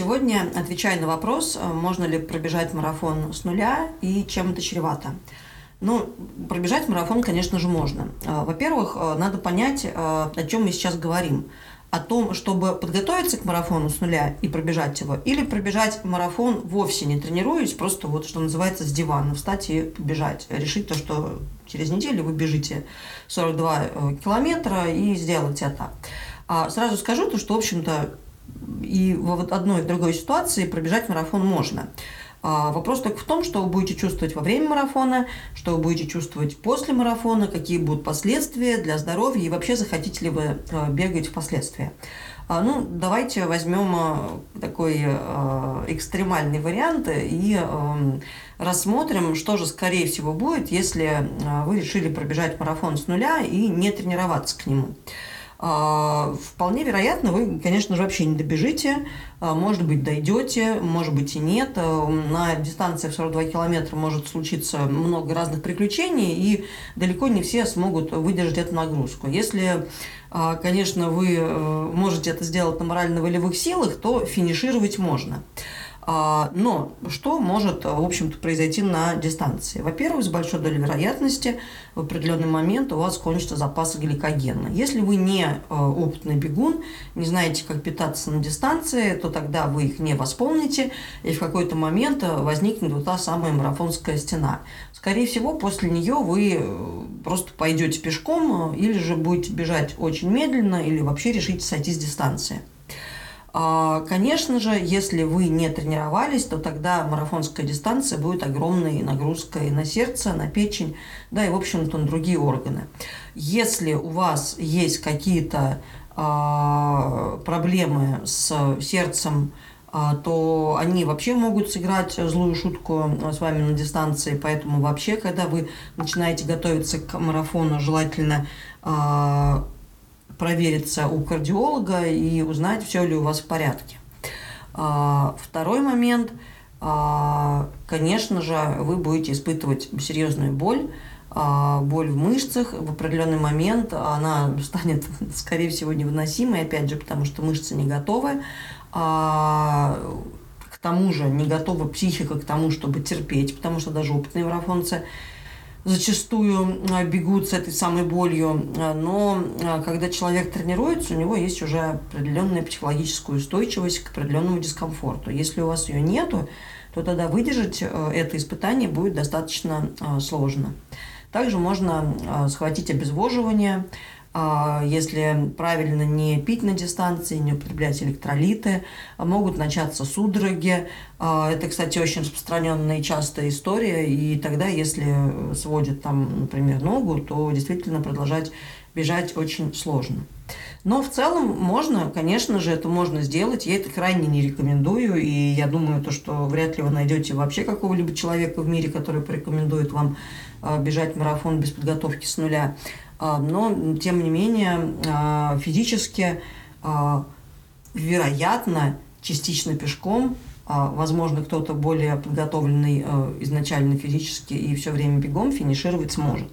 Сегодня отвечаю на вопрос, можно ли пробежать марафон с нуля и чем это чревато. Ну, пробежать марафон, конечно же, можно. Во-первых, надо понять, о чем мы сейчас говорим о том, чтобы подготовиться к марафону с нуля и пробежать его, или пробежать марафон вовсе не тренируясь, просто вот что называется с дивана, встать и побежать, решить то, что через неделю вы бежите 42 э, километра и сделать это. А сразу скажу то, что, в общем-то, и в одной и в другой ситуации пробежать марафон можно. А, вопрос только в том, что вы будете чувствовать во время марафона, что вы будете чувствовать после марафона, какие будут последствия для здоровья и вообще захотите ли вы а, бегать впоследствии. А, ну, давайте возьмем такой экстремальный вариант и рассмотрим, что же скорее всего будет, если вы решили пробежать марафон с нуля и не тренироваться к нему. А, вполне вероятно, вы, конечно же, вообще не добежите, а, может быть, дойдете, может быть и нет. А, на дистанции в 42 километра может случиться много разных приключений, и далеко не все смогут выдержать эту нагрузку. Если конечно, вы э, можете это сделать на морально-волевых силах, то финишировать можно. А, но что может, в общем-то, произойти на дистанции? Во-первых, с большой долей вероятности в определенный момент у вас кончится запас гликогена. Если вы не э, опытный бегун, не знаете, как питаться на дистанции, то тогда вы их не восполните, и в какой-то момент э, возникнет вот та самая марафонская стена. Скорее всего, после нее вы э, просто пойдете пешком или же будете бежать очень медленно, или вообще решите сойти с дистанции. А, конечно же, если вы не тренировались, то тогда марафонская дистанция будет огромной нагрузкой на сердце, на печень, да и, в общем-то, на другие органы. Если у вас есть какие-то а, проблемы с сердцем, а, то они вообще могут сыграть злую шутку с вами на дистанции. Поэтому вообще, когда вы начинаете готовиться к марафону, желательно провериться у кардиолога и узнать, все ли у вас в порядке. А, второй момент, а, конечно же, вы будете испытывать серьезную боль, а, боль в мышцах. В определенный момент она станет, скорее всего, невыносимой, опять же, потому что мышцы не готовы. К тому же не готова психика к тому, чтобы терпеть, потому что даже опытные марафонцы зачастую а, бегут с этой самой болью, а, но а, когда человек тренируется, у него есть уже определенная психологическая устойчивость к определенному дискомфорту. Если у вас ее нету, то тогда выдержать это испытание будет достаточно сложно. Также можно схватить обезвоживание, а, если правильно не пить на дистанции, не употреблять электролиты, а могут начаться судороги. А, это, кстати, очень распространенная и частая история, и тогда, если сводит там, например, ногу, то действительно продолжать бежать очень сложно. Но в целом можно, конечно же, это можно сделать. Я это крайне не рекомендую. И я думаю, то, что вряд ли вы найдете вообще какого-либо человека в мире, который порекомендует вам бежать марафон без подготовки с нуля. А, но, тем не менее, а, физически, а, вероятно, частично пешком, возможно, кто-то более подготовленный изначально физически и все время бегом финишировать сможет.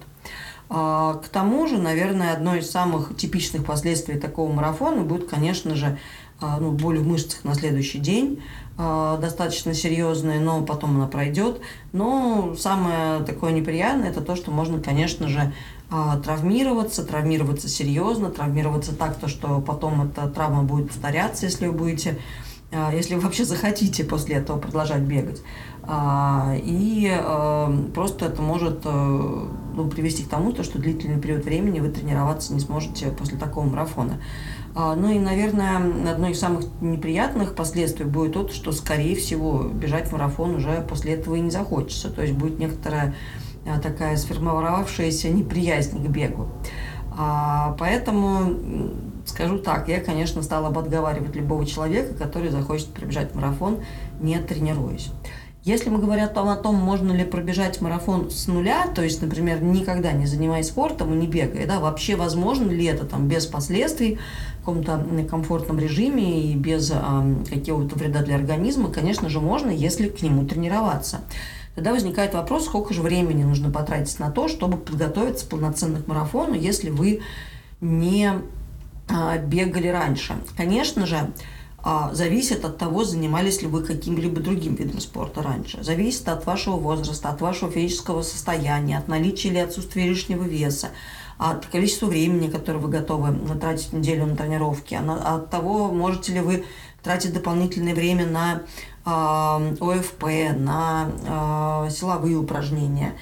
К тому же, наверное, одно из самых типичных последствий такого марафона будет, конечно же, ну, боль в мышцах на следующий день, достаточно серьезная, но потом она пройдет. Но самое такое неприятное – это то, что можно, конечно же, травмироваться, травмироваться серьезно, травмироваться так, то, что потом эта травма будет повторяться, если вы будете, а, если вы вообще захотите после этого продолжать бегать. А, и просто это может ну, привести к тому, что длительный период времени вы тренироваться не сможете после такого марафона. Ну и, наверное, одно из самых неприятных последствий будет то, что, скорее всего, бежать марафон уже после этого и не захочется. То есть будет некоторая такая сформировавшаяся неприязнь к бегу. А, поэтому скажу так, я, конечно, стала бы отговаривать любого человека, который захочет пробежать марафон, не тренируясь. Если мы говорим о том, можно ли пробежать марафон с нуля, то есть, например, никогда не занимаясь спортом и не бегая, да, вообще возможно ли это там без последствий, в каком-то комфортном режиме и без э, какого-то вреда для организма, конечно же, можно, если к нему тренироваться. Тогда возникает вопрос, сколько же времени нужно потратить на то, чтобы подготовиться полноценно к марафону, если вы не э, бегали раньше. Конечно же, а, зависит от того, занимались ли вы каким-либо другим видом спорта раньше. Зависит от вашего возраста, от вашего физического состояния, от наличия или отсутствия лишнего веса, от количества времени, которое вы готовы тратить неделю на тренировки, от того, можете ли вы тратить дополнительное время на ОФП, на э, силовые упражнения.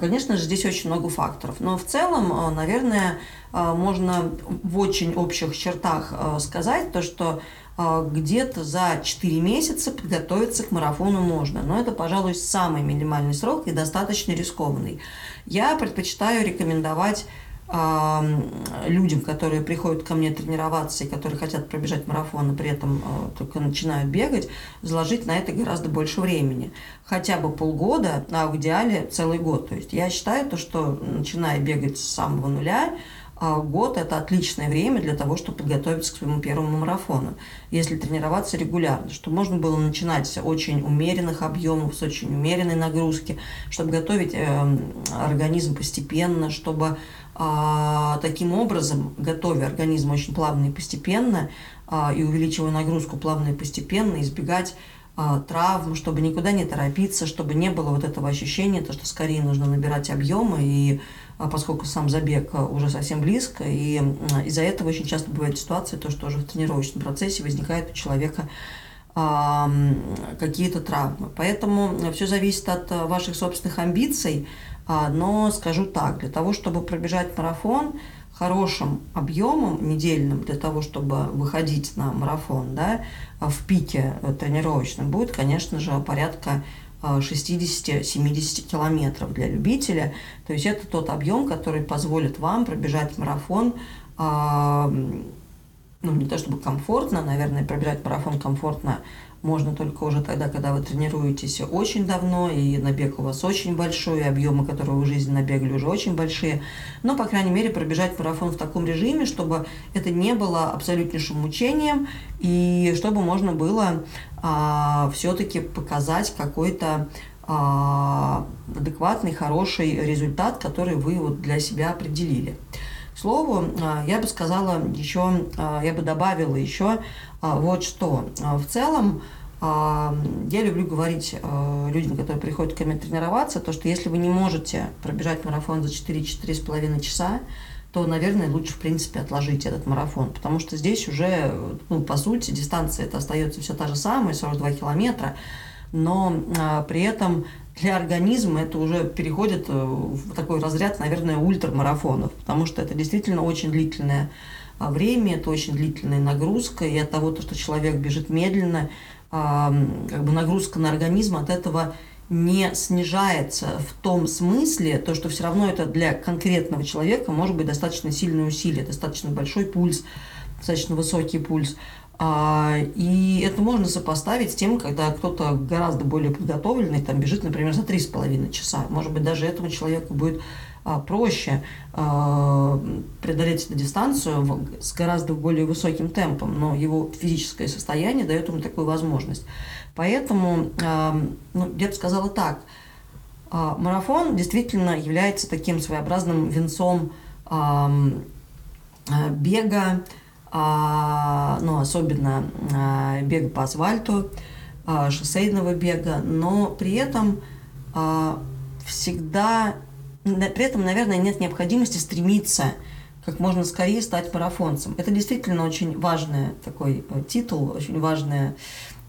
Конечно же, здесь очень много факторов. Но в целом, наверное, можно в очень общих чертах сказать то, что а, где-то за 4 месяца подготовиться к марафону можно. Но это, пожалуй, самый минимальный срок и достаточно рискованный. Я предпочитаю рекомендовать людям, которые приходят ко мне тренироваться и которые хотят пробежать марафон, и при этом а, только начинают бегать, заложить на это гораздо больше времени. Хотя бы полгода, а в идеале целый год. То есть я считаю то, что начиная бегать с самого нуля, год – это отличное время для того, чтобы подготовиться к своему первому марафону, если тренироваться регулярно, чтобы можно было начинать с очень умеренных объемов, с очень умеренной нагрузки, чтобы готовить э, организм постепенно, чтобы а, таким образом, готовя организм очень плавно и постепенно, а, и увеличивая нагрузку плавно и постепенно, избегать травм, чтобы никуда не торопиться, чтобы не было вот этого ощущения, то, что скорее нужно набирать объемы и а поскольку сам забег а, уже совсем близко, и из-за этого очень часто бывает ситуация, то, что уже в тренировочном процессе возникает у человека а, какие-то травмы. Поэтому все зависит от ваших собственных амбиций, но скажу так, для того, чтобы пробежать марафон хорошим объемом недельным, для того, чтобы выходить на марафон да, в пике тренировочном, будет, конечно же, порядка 60-70 километров для любителя. То есть это тот объем, который позволит вам пробежать марафон а, ну, не то чтобы комфортно, наверное, пробежать марафон комфортно можно только уже тогда, когда вы тренируетесь очень давно, и набег у вас очень большой, и объемы, которые вы в жизни набегали, уже очень большие. Но, по крайней мере, пробежать марафон в таком режиме, чтобы это не было абсолютнейшим мучением, и чтобы можно было а, все-таки показать какой-то а, адекватный, хороший результат, который вы вот для себя определили. Слову, а, я бы сказала еще, а, я бы добавила еще а, вот что. В целом, я люблю говорить людям, которые приходят ко мне тренироваться, то, что если вы не можете пробежать марафон за 4-4,5 часа, то, наверное, лучше, в принципе, отложить этот марафон, потому что здесь уже, ну, по сути, дистанция это остается все та же самая, 42 километра, но а, при этом для организма это уже переходит э, в такой разряд, наверное, ультрамарафонов, потому что это действительно очень длительное а, время, это очень длительная нагрузка, и от того, что человек бежит медленно, а, как бы нагрузка на организм от этого не снижается в том смысле, то, что все равно это для конкретного человека может быть достаточно сильное усилие, достаточно большой пульс, достаточно высокий пульс. А, и это можно сопоставить с тем, когда кто-то гораздо более подготовленный там бежит, например, за три с половиной часа. Может быть, даже этому человеку будет а, проще а, преодолеть эту дистанцию с гораздо более высоким темпом, но его физическое состояние дает ему такую возможность. Поэтому, ну, я бы сказала так, марафон действительно является таким своеобразным венцом бега, ну, особенно а, бега по асфальту, а, шоссейного бега, но при этом всегда, при этом, наверное, нет необходимости стремиться как можно скорее стать марафонцем. Это действительно очень важный такой э, титул, очень важное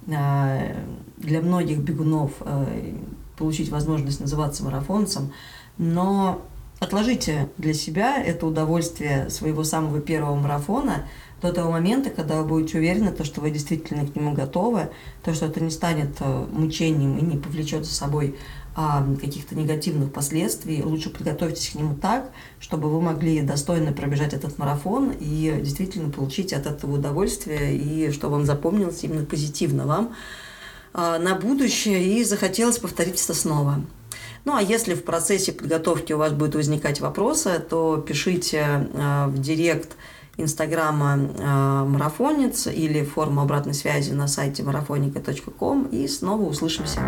для многих бегунов э, получить возможность называться марафонцем, но отложите для себя это удовольствие своего самого первого марафона до того момента, когда вы будете уверены, то, что вы действительно к нему готовы, то, что это не станет э, мучением и не повлечет за собой а, каких-то негативных последствий, лучше подготовьтесь к нему так, чтобы вы могли достойно пробежать этот марафон и действительно получить от этого удовольствие, и чтобы он запомнился именно позитивно вам а, на будущее, и захотелось повторить это снова. Ну а если в процессе подготовки у вас будут возникать вопросы, то пишите а, в директ инстаграма марафонец или форму обратной связи на сайте марафоника.ком и снова услышимся.